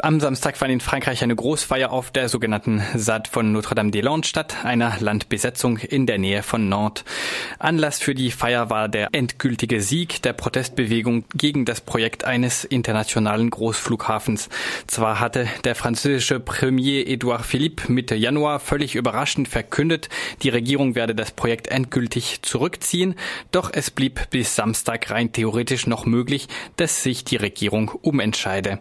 Am Samstag fand in Frankreich eine Großfeier auf der sogenannten Sade von Notre-Dame-des-Landes statt, einer Landbesetzung in der Nähe von Nantes. Anlass für die Feier war der endgültige Sieg der Protestbewegung gegen das Projekt eines internationalen Großflughafens. Zwar hatte der französische Premier Edouard Philippe Mitte Januar völlig überraschend verkündet, die Regierung werde das Projekt endgültig zurückziehen, doch es blieb bis Samstag rein theoretisch noch möglich, dass sich die Regierung umentscheide.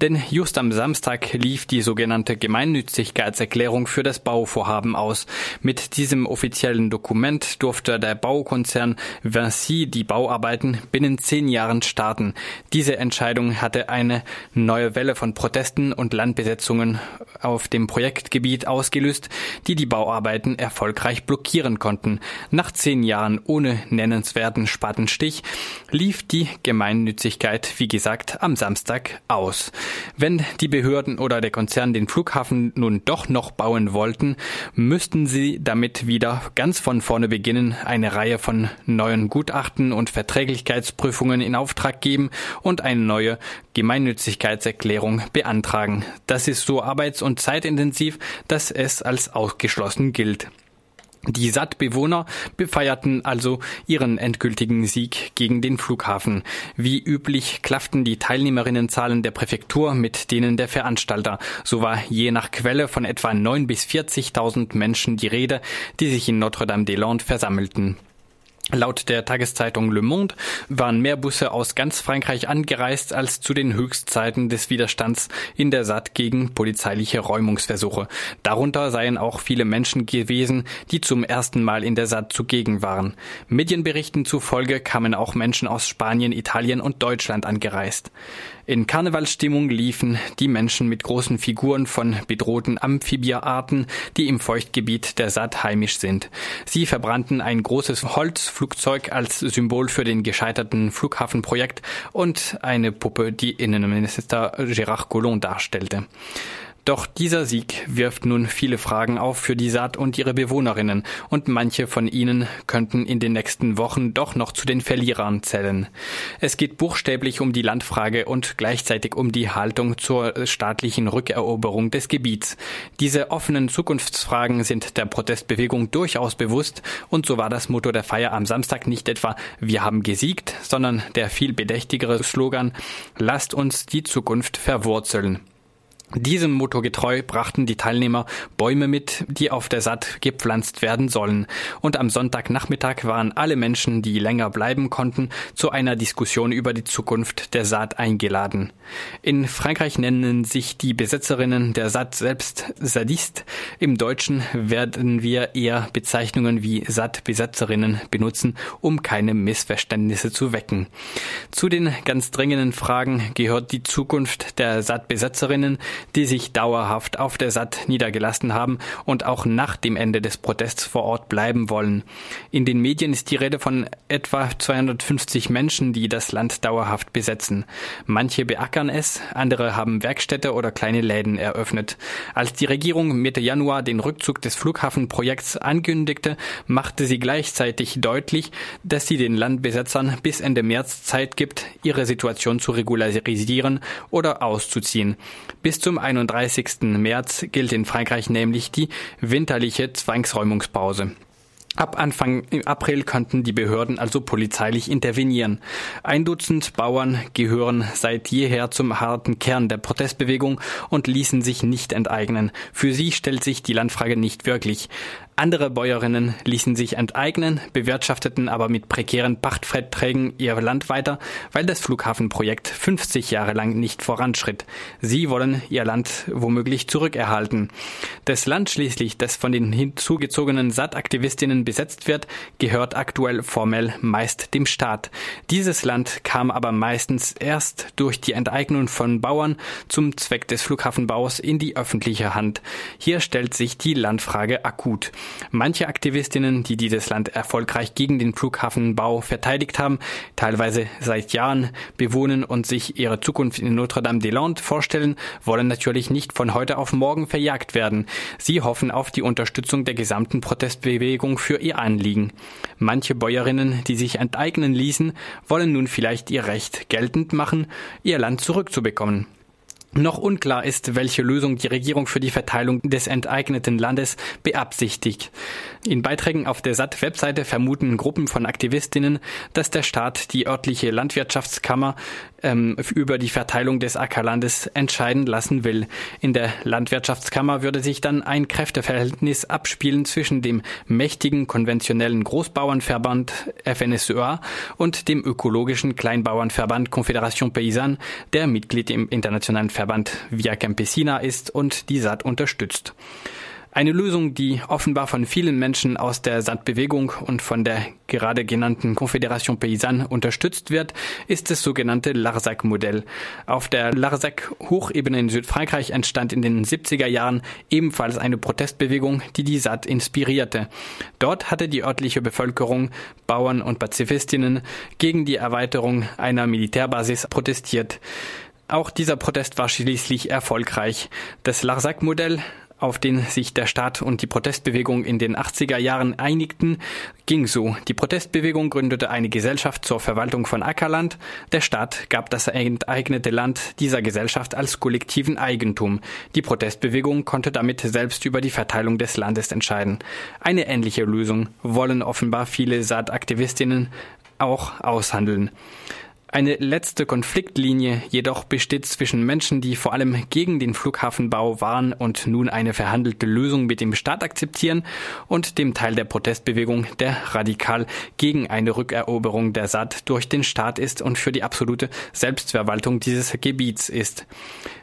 Denn just am Samstag lief die sogenannte Gemeinnützigkeitserklärung für das Bauvorhaben aus. Mit diesem offiziellen Dokument durfte der Baukonzern Vinci die Bauarbeiten binnen zehn Jahren starten. Diese Entscheidung hatte eine neue Welle von Protesten und Landbesetzungen auf dem Projektgebiet ausgelöst, die die Bauarbeiten erfolgreich blockieren konnten. Nach zehn Jahren ohne nennenswerten Spatenstich lief die Gemeinnützigkeit, wie gesagt, am Samstag aus. Wenn die Behörden oder der Konzern den Flughafen nun doch noch bauen wollten, müssten sie damit wieder ganz von vorne beginnen, eine Reihe von neuen Gutachten und Verträglichkeitsprüfungen in Auftrag geben und eine neue Gemeinnützigkeitserklärung beantragen. Das ist so arbeits- und zeitintensiv, dass es als ausgeschlossen gilt. Die SAT-Bewohner befeierten also ihren endgültigen Sieg gegen den Flughafen. Wie üblich klafften die Teilnehmerinnenzahlen der Präfektur mit denen der Veranstalter. So war je nach Quelle von etwa 9 bis 40.000 Menschen die Rede, die sich in Notre-Dame-des-Landes versammelten. Laut der Tageszeitung Le Monde waren mehr Busse aus ganz Frankreich angereist als zu den Höchstzeiten des Widerstands in der SAT gegen polizeiliche Räumungsversuche. Darunter seien auch viele Menschen gewesen, die zum ersten Mal in der SAT zugegen waren. Medienberichten zufolge kamen auch Menschen aus Spanien, Italien und Deutschland angereist. In Karnevalsstimmung liefen die Menschen mit großen Figuren von bedrohten Amphibierarten, die im Feuchtgebiet der SAT heimisch sind. Sie verbrannten ein großes Holzflugzeug als Symbol für den gescheiterten Flughafenprojekt und eine Puppe, die Innenminister Gérard Collomb darstellte. Doch dieser Sieg wirft nun viele Fragen auf für die Saat und ihre Bewohnerinnen, und manche von ihnen könnten in den nächsten Wochen doch noch zu den Verlierern zählen. Es geht buchstäblich um die Landfrage und gleichzeitig um die Haltung zur staatlichen Rückeroberung des Gebiets. Diese offenen Zukunftsfragen sind der Protestbewegung durchaus bewusst, und so war das Motto der Feier am Samstag nicht etwa Wir haben gesiegt, sondern der viel bedächtigere Slogan Lasst uns die Zukunft verwurzeln. Diesem Motto getreu brachten die Teilnehmer Bäume mit, die auf der Satt gepflanzt werden sollen. Und am Sonntagnachmittag waren alle Menschen, die länger bleiben konnten, zu einer Diskussion über die Zukunft der Saat eingeladen. In Frankreich nennen sich die Besetzerinnen der Saat selbst Sadist. Im Deutschen werden wir eher Bezeichnungen wie Saat-Besetzerinnen benutzen, um keine Missverständnisse zu wecken. Zu den ganz dringenden Fragen gehört die Zukunft der Saat-Besetzerinnen, die sich dauerhaft auf der SAT niedergelassen haben und auch nach dem Ende des Protests vor Ort bleiben wollen. In den Medien ist die Rede von etwa 250 Menschen, die das Land dauerhaft besetzen. Manche beackern es, andere haben Werkstätte oder kleine Läden eröffnet. Als die Regierung Mitte Januar den Rückzug des Flughafenprojekts ankündigte, machte sie gleichzeitig deutlich, dass sie den Landbesetzern bis Ende März Zeit gibt, ihre Situation zu regularisieren oder auszuziehen. Bis zum 31. März gilt in Frankreich nämlich die winterliche Zwangsräumungspause. Ab Anfang April könnten die Behörden also polizeilich intervenieren. Ein Dutzend Bauern gehören seit jeher zum harten Kern der Protestbewegung und ließen sich nicht enteignen. Für sie stellt sich die Landfrage nicht wirklich. Andere Bäuerinnen ließen sich enteignen, bewirtschafteten aber mit prekären Pachtverträgen ihr Land weiter, weil das Flughafenprojekt 50 Jahre lang nicht voranschritt. Sie wollen ihr Land womöglich zurückerhalten. Das Land schließlich, das von den hinzugezogenen SAT-Aktivistinnen besetzt wird, gehört aktuell formell meist dem Staat. Dieses Land kam aber meistens erst durch die Enteignung von Bauern zum Zweck des Flughafenbaus in die öffentliche Hand. Hier stellt sich die Landfrage akut. Manche Aktivistinnen, die dieses Land erfolgreich gegen den Flughafenbau verteidigt haben, teilweise seit Jahren bewohnen und sich ihre Zukunft in Notre-Dame-des-Landes vorstellen, wollen natürlich nicht von heute auf morgen verjagt werden. Sie hoffen auf die Unterstützung der gesamten Protestbewegung für ihr Anliegen. Manche Bäuerinnen, die sich enteignen ließen, wollen nun vielleicht ihr Recht geltend machen, ihr Land zurückzubekommen. Noch unklar ist, welche Lösung die Regierung für die Verteilung des enteigneten Landes beabsichtigt. In Beiträgen auf der SAT-Webseite vermuten Gruppen von Aktivistinnen, dass der Staat die örtliche Landwirtschaftskammer ähm, über die Verteilung des Ackerlandes entscheiden lassen will. In der Landwirtschaftskammer würde sich dann ein Kräfteverhältnis abspielen zwischen dem mächtigen konventionellen Großbauernverband FNSEA und dem ökologischen Kleinbauernverband Confédération Paysanne, der Mitglied im internationalen Verband Via Campesina ist und die SAT unterstützt. Eine Lösung, die offenbar von vielen Menschen aus der SAT-Bewegung und von der gerade genannten Confédération Paysanne unterstützt wird, ist das sogenannte Larzac-Modell. Auf der Larzac-Hochebene in Südfrankreich entstand in den 70er Jahren ebenfalls eine Protestbewegung, die die SAT inspirierte. Dort hatte die örtliche Bevölkerung, Bauern und Pazifistinnen gegen die Erweiterung einer Militärbasis protestiert. Auch dieser Protest war schließlich erfolgreich. Das Larzac-Modell, auf den sich der Staat und die Protestbewegung in den 80er Jahren einigten, ging so. Die Protestbewegung gründete eine Gesellschaft zur Verwaltung von Ackerland. Der Staat gab das enteignete Land dieser Gesellschaft als kollektiven Eigentum. Die Protestbewegung konnte damit selbst über die Verteilung des Landes entscheiden. Eine ähnliche Lösung wollen offenbar viele Saataktivistinnen auch aushandeln. Eine letzte Konfliktlinie jedoch besteht zwischen Menschen, die vor allem gegen den Flughafenbau waren und nun eine verhandelte Lösung mit dem Staat akzeptieren, und dem Teil der Protestbewegung, der radikal gegen eine Rückeroberung der Saat durch den Staat ist und für die absolute Selbstverwaltung dieses Gebiets ist.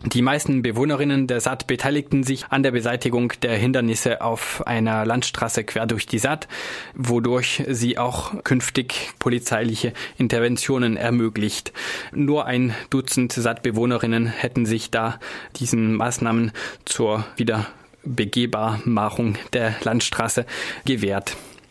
Die meisten Bewohnerinnen der Saat beteiligten sich an der Beseitigung der Hindernisse auf einer Landstraße quer durch die Saat, wodurch sie auch künftig polizeiliche Interventionen ermöglichen ermöglicht. Nur ein Dutzend Sattbewohnerinnen hätten sich da diesen Maßnahmen zur Wiederbegehbarmachung der Landstraße gewährt.